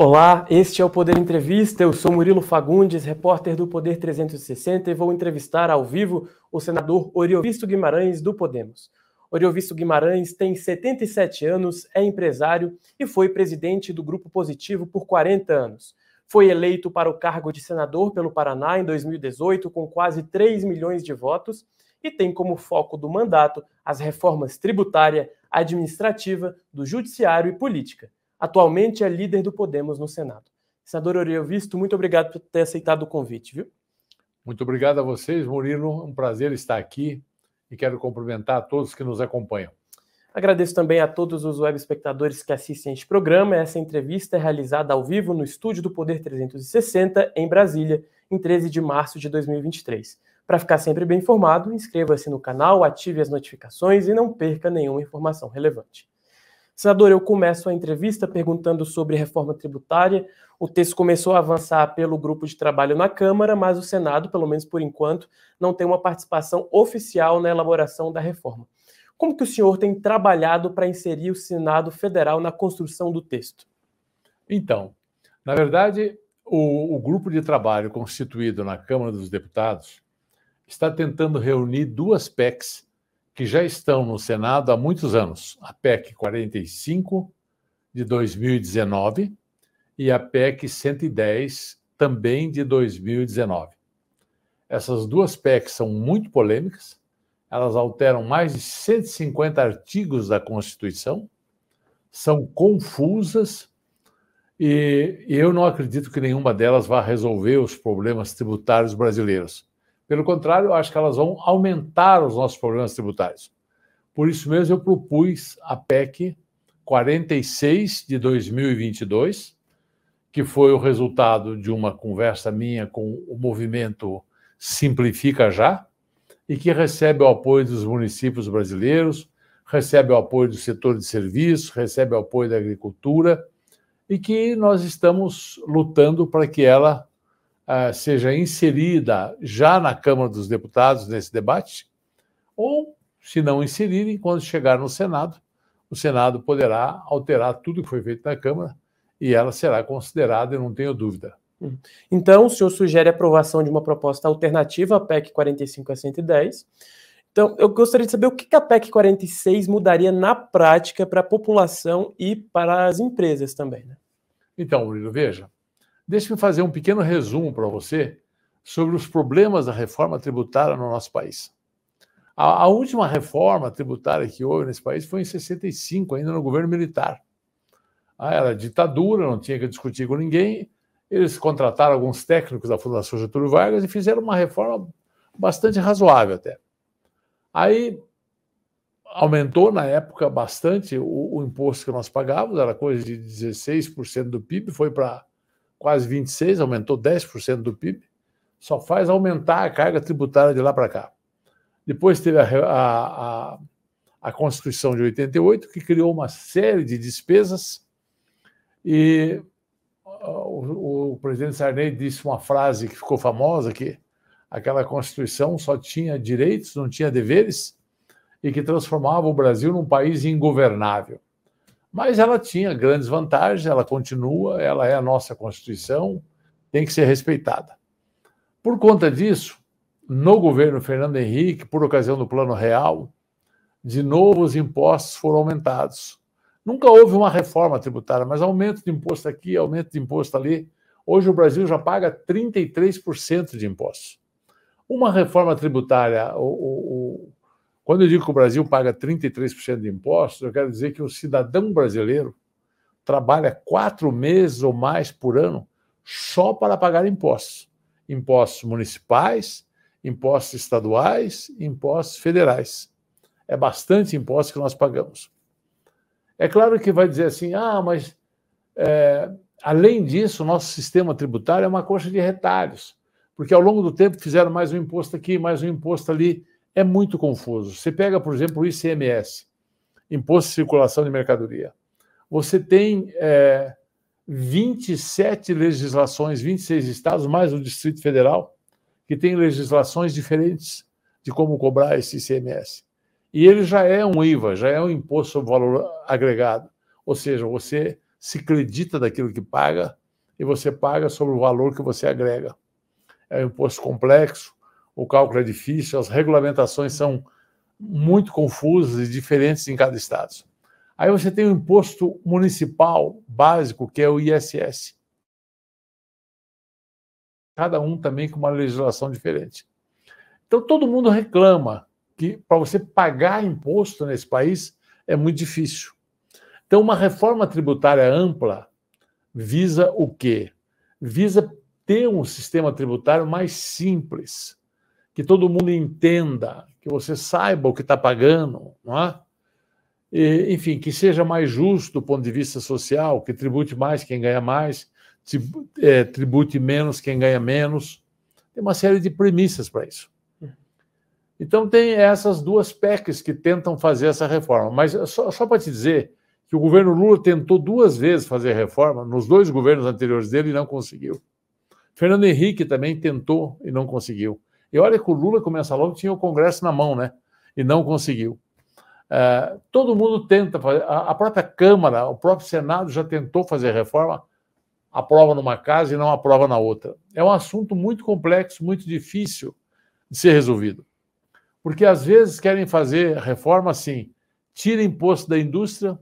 Olá, este é o Poder Entrevista. Eu sou Murilo Fagundes, repórter do Poder 360 e vou entrevistar ao vivo o senador Oriovisto Guimarães do Podemos. Oriovisto Guimarães tem 77 anos, é empresário e foi presidente do Grupo Positivo por 40 anos. Foi eleito para o cargo de senador pelo Paraná em 2018 com quase 3 milhões de votos e tem como foco do mandato as reformas tributária, administrativa, do judiciário e política. Atualmente é líder do Podemos no Senado. Senador Oriovisto, muito obrigado por ter aceitado o convite, viu? Muito obrigado a vocês, Murilo. Um prazer estar aqui e quero cumprimentar a todos que nos acompanham. Agradeço também a todos os web espectadores que assistem este programa. Essa entrevista é realizada ao vivo no estúdio do Poder 360, em Brasília, em 13 de março de 2023. Para ficar sempre bem informado, inscreva-se no canal, ative as notificações e não perca nenhuma informação relevante. Senador, eu começo a entrevista perguntando sobre reforma tributária. O texto começou a avançar pelo grupo de trabalho na Câmara, mas o Senado, pelo menos por enquanto, não tem uma participação oficial na elaboração da reforma. Como que o senhor tem trabalhado para inserir o Senado Federal na construção do texto? Então, na verdade, o, o grupo de trabalho constituído na Câmara dos Deputados está tentando reunir duas PECs que já estão no Senado há muitos anos, a PEC 45 de 2019 e a PEC 110 também de 2019. Essas duas PECs são muito polêmicas, elas alteram mais de 150 artigos da Constituição, são confusas e eu não acredito que nenhuma delas vá resolver os problemas tributários brasileiros. Pelo contrário, eu acho que elas vão aumentar os nossos problemas tributários. Por isso mesmo, eu propus a PEC 46 de 2022, que foi o resultado de uma conversa minha com o movimento Simplifica Já, e que recebe o apoio dos municípios brasileiros, recebe o apoio do setor de serviços, recebe o apoio da agricultura, e que nós estamos lutando para que ela uh, seja inserida já na Câmara dos Deputados nesse debate, ou, se não inserirem, quando chegar no Senado, o Senado poderá alterar tudo que foi feito na Câmara e ela será considerada, eu não tenho dúvida. Hum. Então, o senhor sugere a aprovação de uma proposta alternativa à PEC 45 a 110. Então, eu gostaria de saber o que a PEC 46 mudaria na prática para a população e para as empresas também. Né? Então, Murilo, veja, Deixe-me fazer um pequeno resumo para você sobre os problemas da reforma tributária no nosso país. A, a, última reforma tributária que houve nesse país foi em 65, ainda no governo militar. Ah, era ditadura, não tinha que discutir com ninguém. Eles contrataram alguns técnicos da Fundação Getúlio Vargas e fizeram uma reforma bastante razoável até. Aí aumentou na época bastante o, o imposto que nós pagávamos, era coisa de 16% do PIB, foi para quase 26, aumentou 10% do PIB, só faz aumentar a carga tributária de lá para cá. Depois teve a, a, a, a, Constituição de 88, que criou uma série de despesas, e o, o presidente Sarney disse uma frase que ficou famosa, que aquela Constituição só tinha direitos, não tinha deveres, e que transformava o Brasil num país ingovernável. Mas ela tinha grandes vantagens, ela continua, ela é a nossa Constituição, tem que ser respeitada. Por conta disso, no governo Fernando Henrique, por ocasião do Plano Real, de novo os impostos foram aumentados. Nunca houve uma reforma tributária, mas aumento de imposto aqui, aumento de imposto ali. Hoje o Brasil já paga 33% de impostos. Uma reforma tributária, o, o, quando eu digo que o Brasil paga 33% de impostos, eu quero dizer que o cidadão brasileiro trabalha quatro meses ou mais por ano só para pagar impostos. Impostos municipais, impostos estaduais, impostos federais. É bastante imposto que nós pagamos. É claro que vai dizer assim, ah, mas é, além disso, o nosso sistema tributário é uma coxa de retalhos, porque ao longo do tempo fizeram mais um imposto aqui, mais um imposto ali é muito confuso. Você pega, por exemplo, o ICMS, Imposto de Circulação de Mercadoria. Você tem é, 27 legislações, 26 estados, mais o Distrito Federal, que tem legislações diferentes de como cobrar esse ICMS. E ele já é um IVA, já é um imposto sobre valor agregado. Ou seja, você se acredita daquilo que paga e você paga sobre o valor que você agrega. É um imposto complexo, o cálculo é difícil, as regulamentações são muito confusas e diferentes em cada estado. Aí você tem o imposto municipal básico, que é o ISS. Cada um também com uma legislação diferente. Então todo mundo reclama que para você pagar imposto nesse país é muito difícil. Então uma reforma tributária ampla visa o quê? Visa ter um sistema tributário mais simples, que todo mundo entenda, que você saiba o que está pagando, não é? E, enfim, que seja mais justo do ponto de vista social, que tribute mais quem ganha mais, é, tribute menos quem ganha menos. Tem uma série de premissas para isso. Então, tem essas duas PECs que tentam fazer essa reforma. Mas só, só para te dizer que o governo Lula tentou duas vezes fazer reforma, nos dois governos anteriores dele, e não conseguiu. Fernando Henrique também tentou e não conseguiu. E olha que o Lula começa logo, tinha o Congresso na mão, né? E não conseguiu. Uh, todo mundo tenta fazer. A, a, própria Câmara, o próprio Senado já tentou fazer reforma, aprova numa casa e não aprova na outra. É um assunto muito complexo, muito difícil de ser resolvido. Porque às vezes querem fazer reforma assim: tira imposto da indústria,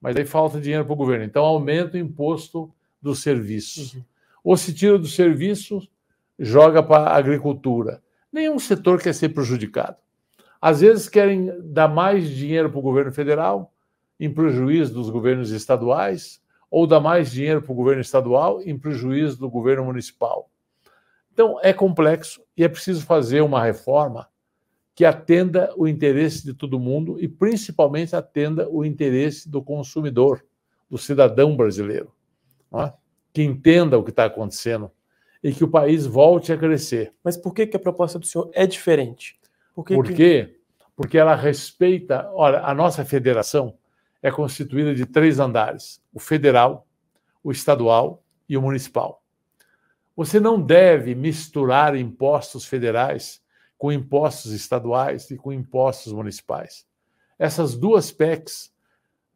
mas aí falta dinheiro para o governo. Então aumenta o imposto dos serviços. Uhum. Ou se tira dos serviços, joga para a agricultura. Nenhum setor quer ser prejudicado. Às vezes querem dar mais dinheiro para o governo federal, em prejuízo dos governos estaduais, ou dar mais dinheiro para o governo estadual, em prejuízo do governo municipal. Então, é complexo e é preciso fazer uma reforma que atenda o interesse de todo mundo e, principalmente, atenda o interesse do consumidor, do cidadão brasileiro, é? que entenda o que está acontecendo e que o país volte a crescer. Mas por que, que a proposta do senhor é diferente? Por, que por quê? Porque ela respeita. Olha, a nossa federação é constituída de três andares: o federal, o estadual e o municipal. Você não deve misturar impostos federais com impostos estaduais e com impostos municipais. Essas duas PECs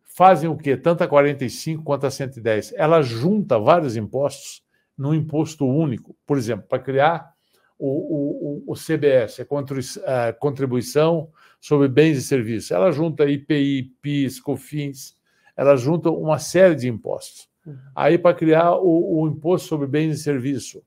fazem o quê? Tanto a 45 quanto a 110. Ela junta vários impostos num imposto único. Por exemplo, para criar o, o, o CBS, a Contribuição sobre Bens e Serviços. Ela junta IPI, PIS, COFINS, ela junta uma série de impostos. Uhum. Aí, para criar o, o Imposto sobre Bens e Serviços,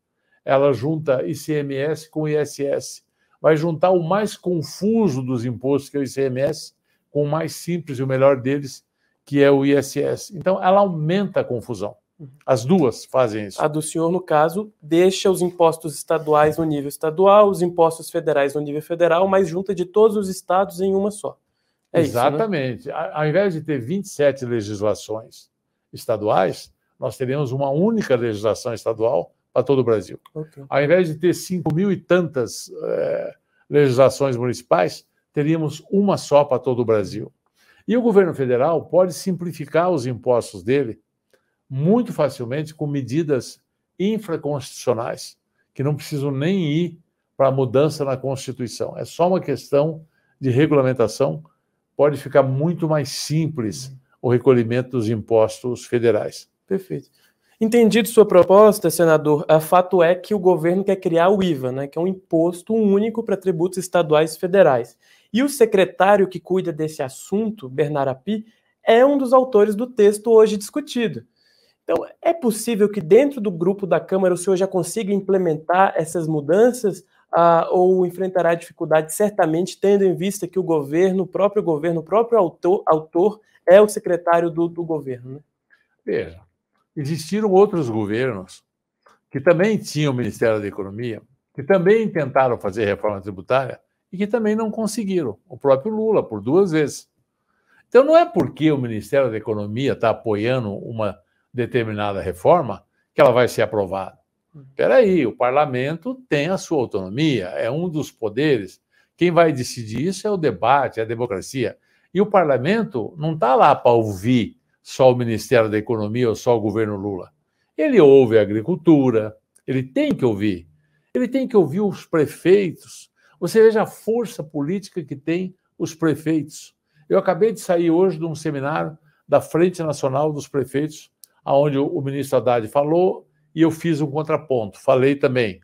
ela junta ICMS com ISS. Vai juntar o mais confuso dos impostos, que é o ICMS, com o mais simples e o melhor deles, que é o ISS. Então, ela aumenta a confusão. As duas fazem isso. A do senhor, no caso, deixa os impostos estaduais no nível estadual, os impostos federais no nível federal, mas junta de todos os estados em uma só. É Exatamente. Isso, né? Ao invés de ter 27 legislações estaduais, nós teríamos uma única legislação estadual para todo o Brasil. Okay. Ao invés de ter 5 mil e tantas é, legislações municipais, teríamos uma só para todo o Brasil. E o governo federal pode simplificar os impostos dele muito facilmente com medidas infraconstitucionais, que não precisam nem ir para a mudança na Constituição. É só uma questão de regulamentação. Pode ficar muito mais simples o recolhimento dos impostos federais. Perfeito. Entendido sua proposta, senador, a fato é que o governo quer criar o IVA, né, que é um imposto único para tributos estaduais e federais. E o secretário que cuida desse assunto, Bernard Api, é um dos autores do texto hoje discutido. Então, é possível que dentro do grupo da Câmara o senhor já consiga implementar essas mudanças ah, ou enfrentará dificuldade, certamente, tendo em vista que o governo, o próprio governo, o próprio autor, autor é o secretário do, do governo? Né? Veja, existiram outros governos que também tinham o Ministério da Economia, que também tentaram fazer reforma tributária e que também não conseguiram. O próprio Lula, por duas vezes. Então, não é porque o Ministério da Economia está apoiando uma determinada reforma que ela vai ser aprovada. Espera aí, o parlamento tem a sua autonomia, é um dos poderes. Quem vai decidir isso é o debate, é a democracia. E o parlamento não está lá para ouvir só o Ministério da Economia ou só o governo Lula. Ele ouve a agricultura, ele tem que ouvir. Ele tem que ouvir os prefeitos. Você veja a força política que tem os prefeitos. Eu acabei de sair hoje de um seminário da Frente Nacional dos Prefeitos aonde o ministro Haddad falou e eu fiz um contraponto, falei também.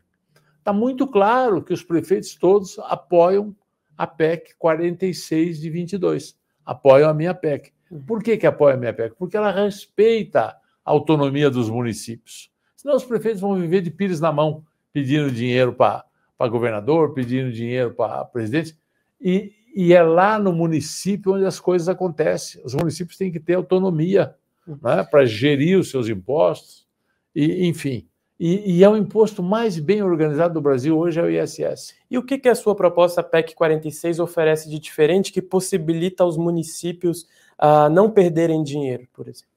Está muito claro que os prefeitos todos apoiam a PEC 46 de 22, apoiam a minha PEC. Por que, que apoia a minha PEC? Porque ela respeita a autonomia dos municípios. Senão os prefeitos vão viver de pires na mão, pedindo dinheiro para governador, pedindo dinheiro para presidente. E, e é lá no município onde as coisas acontecem. Os municípios têm que ter autonomia né, para gerir os seus impostos, e, enfim. E, e, é o imposto mais bem organizado do Brasil hoje é o ISS. E o que, que a sua proposta PEC 46 oferece de diferente que possibilita aos municípios uh, não perderem dinheiro, por exemplo?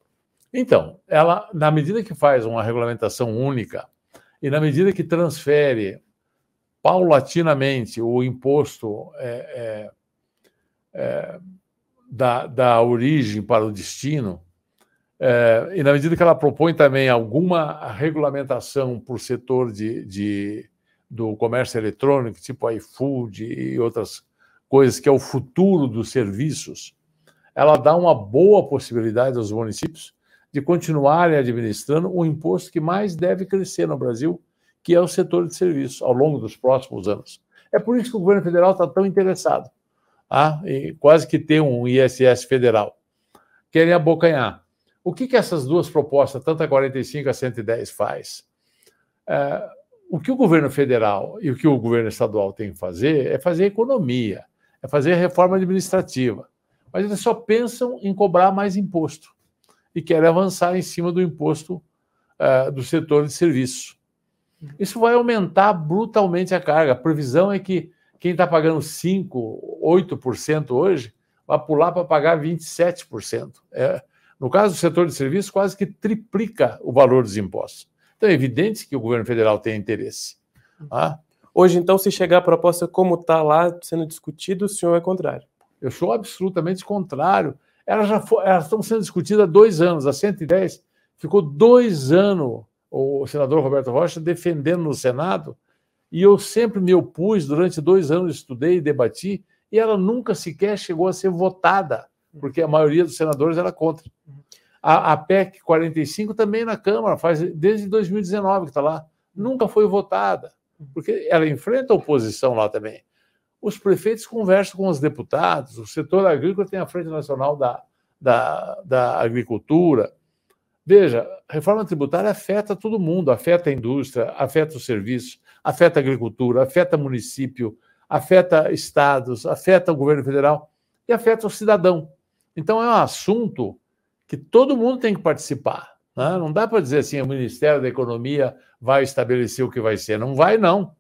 Então, ela, na medida que faz uma regulamentação única e na medida que transfere paulatinamente o imposto é, é, é, da, da origem para o destino, é, e na medida que ela propõe também alguma regulamentação por setor de, de, do comércio eletrônico, tipo iFood e outras coisas, que é o futuro dos serviços, ela dá uma boa possibilidade aos municípios de continuarem administrando o imposto que mais deve crescer no Brasil, que é o setor de serviços, ao longo dos próximos anos. É por isso que o governo federal está tão interessado, ah, quase que ter um ISS federal. Querem abocanhar. O que, que essas duas propostas, tanto a 45 a 110, faz? É, o que o governo federal e o que o governo estadual tem que fazer é fazer economia, é fazer reforma administrativa. Mas eles só pensam em cobrar mais imposto e querem avançar em cima do imposto uh, do setor de serviços. Isso vai aumentar brutalmente a carga. A previsão é que quem está pagando 5%, 8% hoje vai pular para pagar 27%. É, no caso do setor de serviços, quase que triplica o valor dos impostos. Então é evidente que o governo federal tem interesse. Ah. Hoje, então, se chegar a proposta como está lá sendo discutido, o senhor é contrário? Eu sou absolutamente contrário. Elas já for, elas estão sendo discutidas há dois anos. A 110 ficou dois anos o senador Roberto Rocha defendendo no Senado, e eu sempre me opus, durante dois anos estudei e debati, e ela nunca sequer chegou a ser votada porque a maioria dos senadores era contra. A, a PEC 45 também na Câmara, faz desde 2019 que está lá, nunca foi votada, porque ela enfrenta a oposição lá também. Os prefeitos conversam com os deputados, o setor agrícola tem a Frente Nacional da, da, da Agricultura. Veja, reforma tributária afeta todo mundo, afeta a indústria, afeta os serviços, afeta a agricultura, afeta município, afeta estados, afeta o governo federal e afeta o cidadão. Então é um assunto que todo mundo tem que participar. Né? Não dá para dizer assim, o Ministério da Economia vai estabelecer o que vai ser. Não vai, não.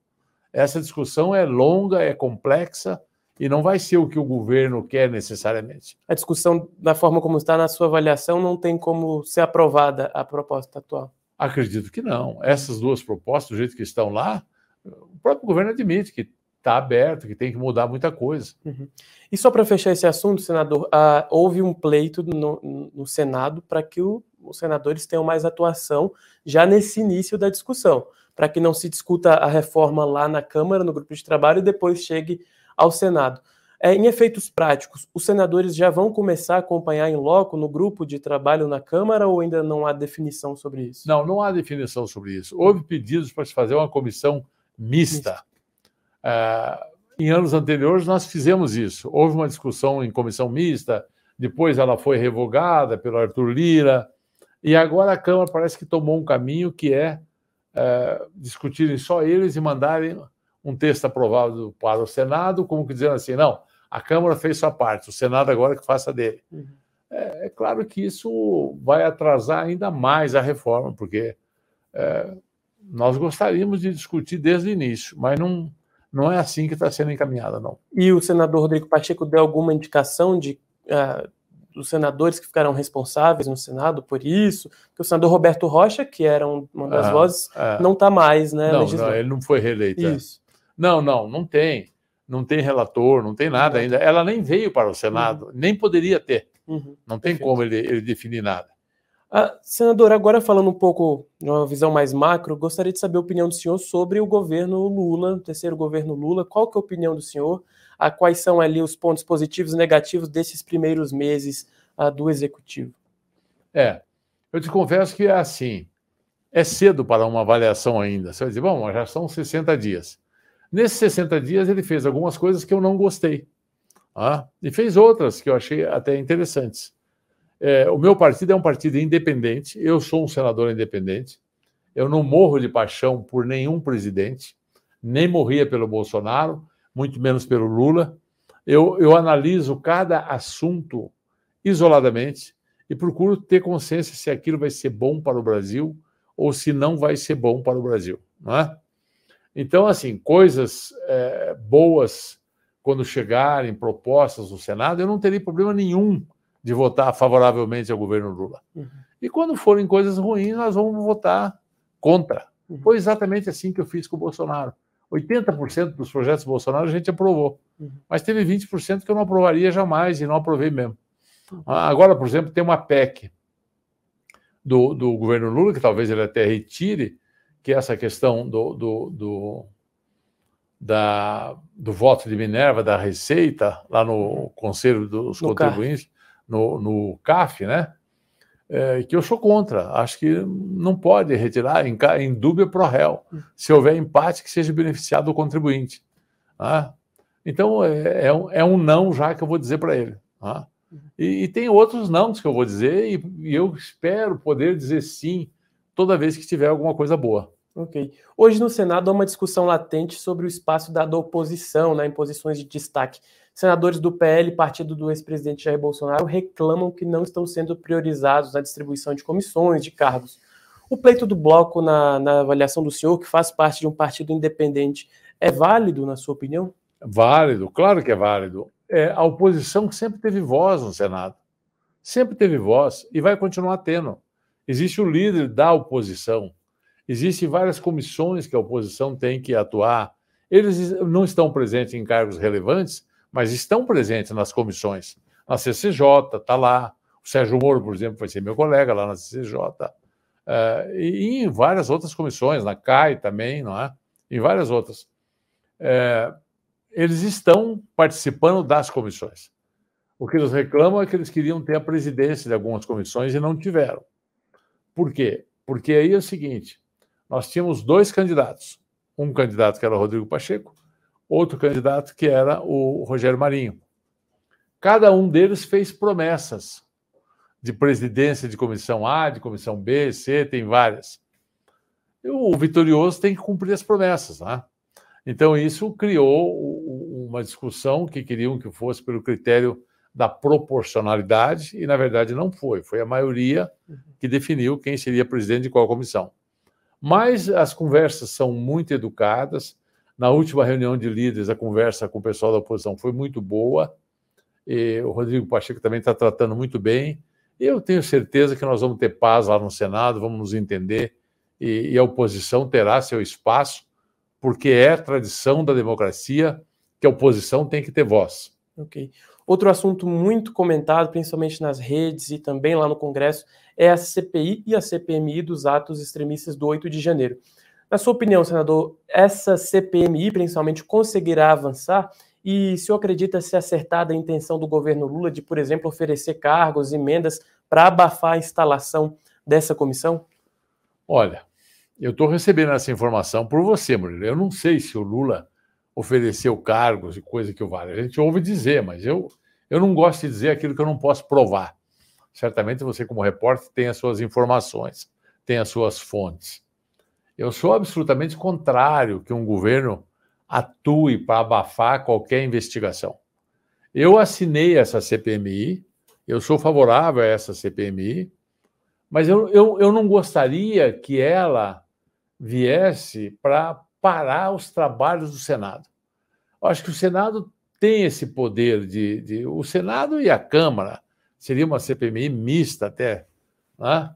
Essa discussão é longa, é complexa e não vai ser o que o governo quer necessariamente. A discussão, da forma como está na sua avaliação, não tem como ser aprovada a proposta atual? Acredito que não. Essas duas propostas, do jeito que estão lá, o próprio governo admite que está aberto, que tem que mudar muita coisa. Uhum. E só para fechar esse assunto, senador, uh, houve um pleito no, no Senado para que o, os senadores tenham mais atuação já nesse início da discussão, para que não se discuta a reforma lá na Câmara, no grupo de trabalho, e depois chegue ao Senado. É, em efeitos práticos, os senadores já vão começar a acompanhar em loco no grupo de trabalho na Câmara ou ainda não há definição sobre isso? Não, não há definição sobre isso. Houve pedidos para se fazer uma comissão mista. mista ah, em anos anteriores, nós fizemos isso. Houve uma discussão em comissão mista, depois ela foi revogada pelo Arthur Lira, e agora a Câmara parece que tomou um caminho que é, é discutirem só eles e mandarem um texto aprovado para o Senado, como que dizendo assim: não, a Câmara fez sua parte, o Senado agora que faça dele. Uhum. É, é, claro que isso vai atrasar ainda mais a reforma, porque é, nós gostaríamos de discutir desde o início, mas não não é assim que está sendo encaminhada, não. E o senador Rodrigo Pacheco deu alguma indicação de uh, dos senadores que ficaram responsáveis no Senado por isso? Porque o senador Roberto Rocha, que era uma das ah, vozes, ah. não está mais, né? Não, não, ele não foi reeleito. É. Isso. Não, não, não tem. Não tem relator, não tem nada ainda. Ela nem veio para o Senado, uhum. nem poderia ter. Uhum. Não tem Perfeito. como ele, ele definir nada. Ah, senador, agora falando um pouco de uma visão mais macro, gostaria de saber a opinião do senhor sobre o governo Lula, o terceiro governo Lula. Qual que é a opinião do senhor? Ah, quais são ali os pontos positivos e negativos desses primeiros meses ah, do executivo? É, Eu te confesso que é assim. É cedo para uma avaliação ainda. Você vai dizer, bom, já são 60 dias. Nesses 60 dias, ele fez algumas coisas que eu não gostei. Ah, e fez outras que eu achei até interessantes. É, o meu partido é um partido independente, eu sou um senador independente, eu não morro de paixão por nenhum presidente, nem morria pelo Bolsonaro, muito menos pelo Lula. Eu, eu analiso cada assunto isoladamente e procuro ter consciência se aquilo vai ser bom para o Brasil ou se não vai ser bom para o Brasil. Não é? Então, assim, coisas é, boas quando chegarem propostas no Senado, eu não teria problema nenhum de votar favoravelmente ao governo Lula. Uhum. E quando forem coisas ruins, nós vamos votar contra. Uhum. Foi exatamente assim que eu fiz com o Bolsonaro. 80% dos projetos Bolsonaro a gente aprovou, uhum. mas teve 20% que eu não aprovaria jamais e não aprovei mesmo. Uhum. Agora, por exemplo, tem uma PEC do, do governo Lula, que talvez ele até retire, que é essa questão do, do, do da, do voto de Minerva, da Receita, lá no Conselho dos no Contribuintes. No, no CAF, né? É, que eu sou contra. Acho que não pode retirar em, em dúvida pro réu. Se houver empate, que seja beneficiado o contribuinte. Tá? Então, é, é, um, é, um, não já que eu vou dizer para ele. Tá? E, e, tem outros não que eu vou dizer, e, e eu espero poder dizer sim toda vez que tiver alguma coisa boa. Ok. Hoje no Senado há uma discussão latente sobre o espaço dado à oposição né, em posições de destaque. Senadores do PL, partido do ex-presidente Jair Bolsonaro, reclamam que não estão sendo priorizados na distribuição de comissões, de cargos. O pleito do bloco, na, na avaliação do senhor, que faz parte de um partido independente, é válido, na sua opinião? Válido, claro que é válido. É, a oposição sempre teve voz no Senado. Sempre teve voz e vai continuar tendo. Existe o líder da oposição, Existem várias comissões que a oposição tem que atuar. Eles não estão presentes em cargos relevantes, mas estão presentes nas comissões. Na CCJ, está lá. O Sérgio Moro, por exemplo, vai ser meu colega lá na CCJ. Uh, eh, e em várias outras comissões, na CAI também, não é? Em várias outras. Uh, eles estão participando das comissões. O que eles reclamam é que eles queriam ter a presidência de algumas comissões e não tiveram. Por quê? Porque aí é o seguinte: nós tínhamos dois candidatos. Um candidato que era o Rodrigo Pacheco, outro candidato que era o Rogério Marinho. Cada um deles fez promessas de presidência de comissão A, de comissão B, C, tem várias. O vitorioso tem que cumprir as promessas, né? Então, isso criou uma discussão que queriam que fosse pelo critério da proporcionalidade, e na verdade não foi. Foi a maioria que definiu quem seria presidente de qual comissão. Mas as conversas são muito educadas. Na última reunião de líderes, a conversa com o pessoal da oposição foi muito boa. E o Rodrigo Pacheco também está tratando muito bem. Eu tenho certeza que nós vamos ter paz lá no Senado, vamos nos entender e, e a oposição terá seu espaço, porque é tradição da democracia que a oposição tem que ter voz. Ok. Outro assunto muito comentado, principalmente nas redes e também lá no Congresso, é a CPI e a CPMI dos atos extremistas do 8 de janeiro. Na sua opinião, senador, essa CPMI principalmente conseguirá avançar? E se acredita ser acertada a intenção do governo Lula de, por exemplo, oferecer cargos, emendas para abafar a instalação dessa comissão? Olha, eu estou recebendo essa informação por você, Murilo. Eu não sei se o Lula ofereceu cargos e coisa que o vale. A gente ouve dizer, mas eu, eu não gosto de dizer aquilo que eu não posso provar. Certamente você, como repórter, tem as suas informações, tem as suas fontes. Eu sou absolutamente contrário que um governo atue para abafar qualquer investigação. Eu assinei essa CPMI, eu sou favorável a essa CPMI, mas eu, eu, eu não gostaria que ela viesse para parar os trabalhos do Senado. Eu acho que o Senado tem esse poder de, de, O Senado e a Câmara, seria uma CPMI mista até, né?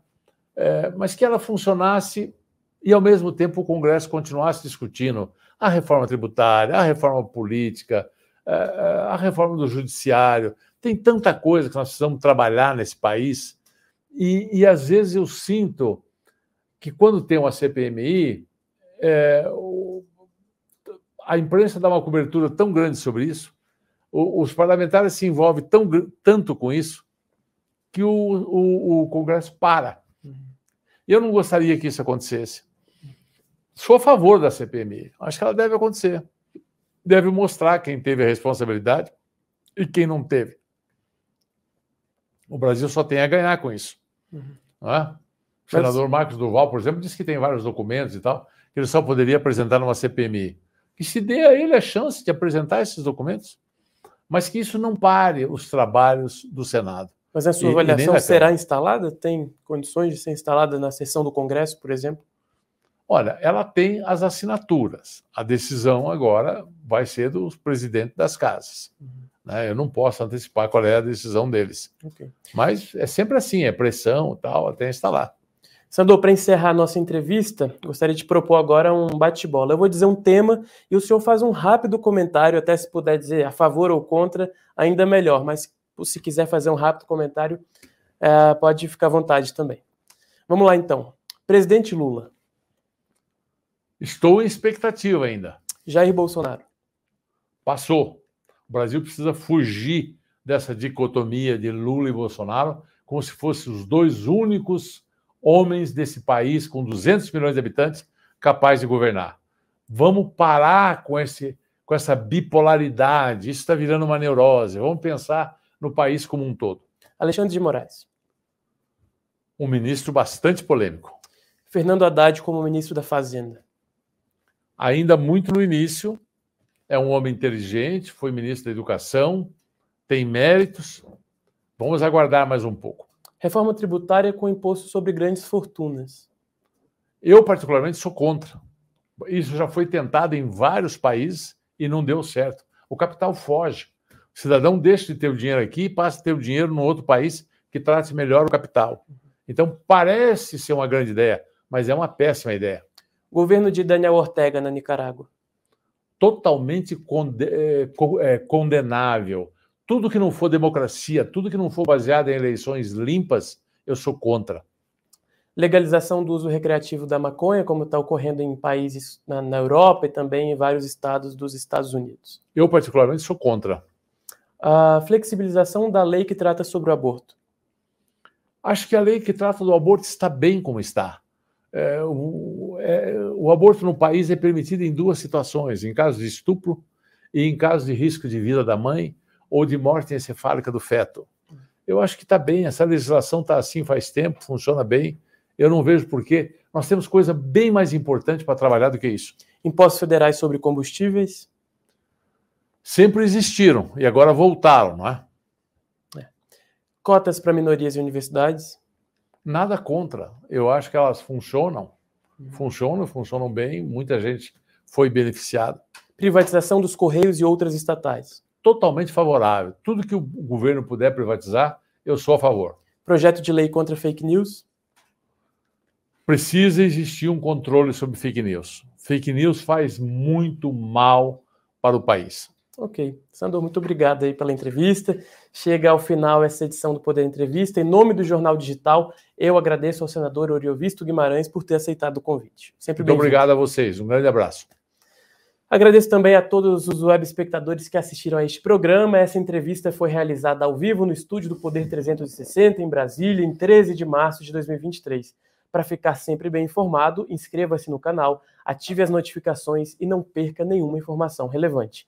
é, mas que ela funcionasse e, ao mesmo tempo, o Congresso continuasse discutindo a reforma tributária, a reforma política, é, é, a reforma do judiciário. Tem tanta coisa que nós precisamos trabalhar nesse país. E, e às vezes eu sinto que quando tem uma CPMI, é, a imprensa dá uma cobertura tão grande sobre isso, os parlamentares se envolvem tão, tanto com isso, que o, o, o Congresso para. E eu não gostaria que isso acontecesse. Sou a favor da CPMI. Acho que ela deve acontecer. Deve mostrar quem teve a responsabilidade e quem não teve. O Brasil só tem a ganhar com isso. Uhum. É? O senador Marcos Duval, por exemplo, disse que tem vários documentos e tal, que ele só poderia apresentar numa CPMI. Que se dê a ele a chance de apresentar esses documentos, mas que isso não pare os trabalhos do Senado. Mas a sua e, avaliação e será instalada? Tem condições de ser instalada na sessão do Congresso, por exemplo? Olha, ela tem as assinaturas. A decisão agora vai ser dos presidentes das casas. Uhum. Né? Eu não posso antecipar qual é a decisão deles. Okay. Mas é sempre assim, é pressão tal, até instalar. Sandor, para encerrar a nossa entrevista, gostaria de propor agora um bate-bola. Eu vou dizer um tema e o senhor faz um rápido comentário, até se puder dizer a favor ou contra, ainda melhor. Mas se quiser fazer um rápido comentário, é, pode ficar à vontade também. Vamos lá então. Presidente Lula. Estou em expectativa ainda. Jair Bolsonaro. Passou. O Brasil precisa fugir dessa dicotomia de Lula e Bolsonaro, como se fossem os dois únicos homens desse país com 200 milhões de habitantes capazes de governar. Vamos parar com, esse, com essa bipolaridade. Isso está virando uma neurose. Vamos pensar no país como um todo. Alexandre de Moraes. Um ministro bastante polêmico. Fernando Haddad como ministro da Fazenda ainda muito no início, é um homem inteligente, foi ministro da Educação, tem méritos. Vamos aguardar mais um pouco. Reforma tributária com imposto sobre grandes fortunas. Eu, particularmente, sou contra. Isso já foi tentado em vários países e não deu certo. O capital foge. O cidadão deixa de ter o dinheiro aqui e passa a ter o dinheiro no outro país que trate melhor o capital. Então, parece ser uma grande ideia, mas é uma péssima ideia. Governo de Daniel Ortega na Nicarágua. Totalmente é, é, condenável. Tudo que não for democracia, tudo que não for baseado em eleições limpas, eu sou contra. Legalização do uso recreativo da maconha, como está ocorrendo em países na, na Europa e também em vários estados dos Estados Unidos. Eu, particularmente, sou contra. A flexibilização da lei que trata sobre o aborto. Acho que a lei que trata do aborto está bem como está. É, o, é, o, aborto no país é permitido em duas situações: em caso de estupro e em caso de risco de vida da mãe ou de morte encefálica do feto. Eu acho que está bem, essa legislação está assim faz tempo, funciona bem. Eu não vejo por quê. Nós temos coisa bem mais importante para trabalhar do que isso. Impostos federais sobre combustíveis? Sempre existiram e agora voltaram, não é? é. Cotas para minorias e universidades? Nada contra. Eu acho que elas funcionam. Funcionam, funcionam bem. Muita gente foi beneficiada. Privatização dos Correios e outras estatais. Totalmente favorável. Tudo que o governo puder privatizar, eu sou a favor. Projeto de lei contra fake news? Precisa existir um controle sobre fake news. Fake news faz muito mal para o país. Ok. Sandor, muito obrigado aí pela entrevista. Chega ao final essa edição do Poder Entrevista. Em nome do Jornal Digital, eu agradeço ao senador Oriovisto Guimarães por ter aceitado o convite. Sempre Muito obrigado a vocês. Um grande abraço. Agradeço também a todos os web espectadores que assistiram a este programa. Essa entrevista foi realizada ao vivo no estúdio do Poder 360, em Brasília, em 13 de março de 2023. Para ficar sempre bem informado, inscreva-se no canal, ative as notificações e não perca nenhuma informação relevante.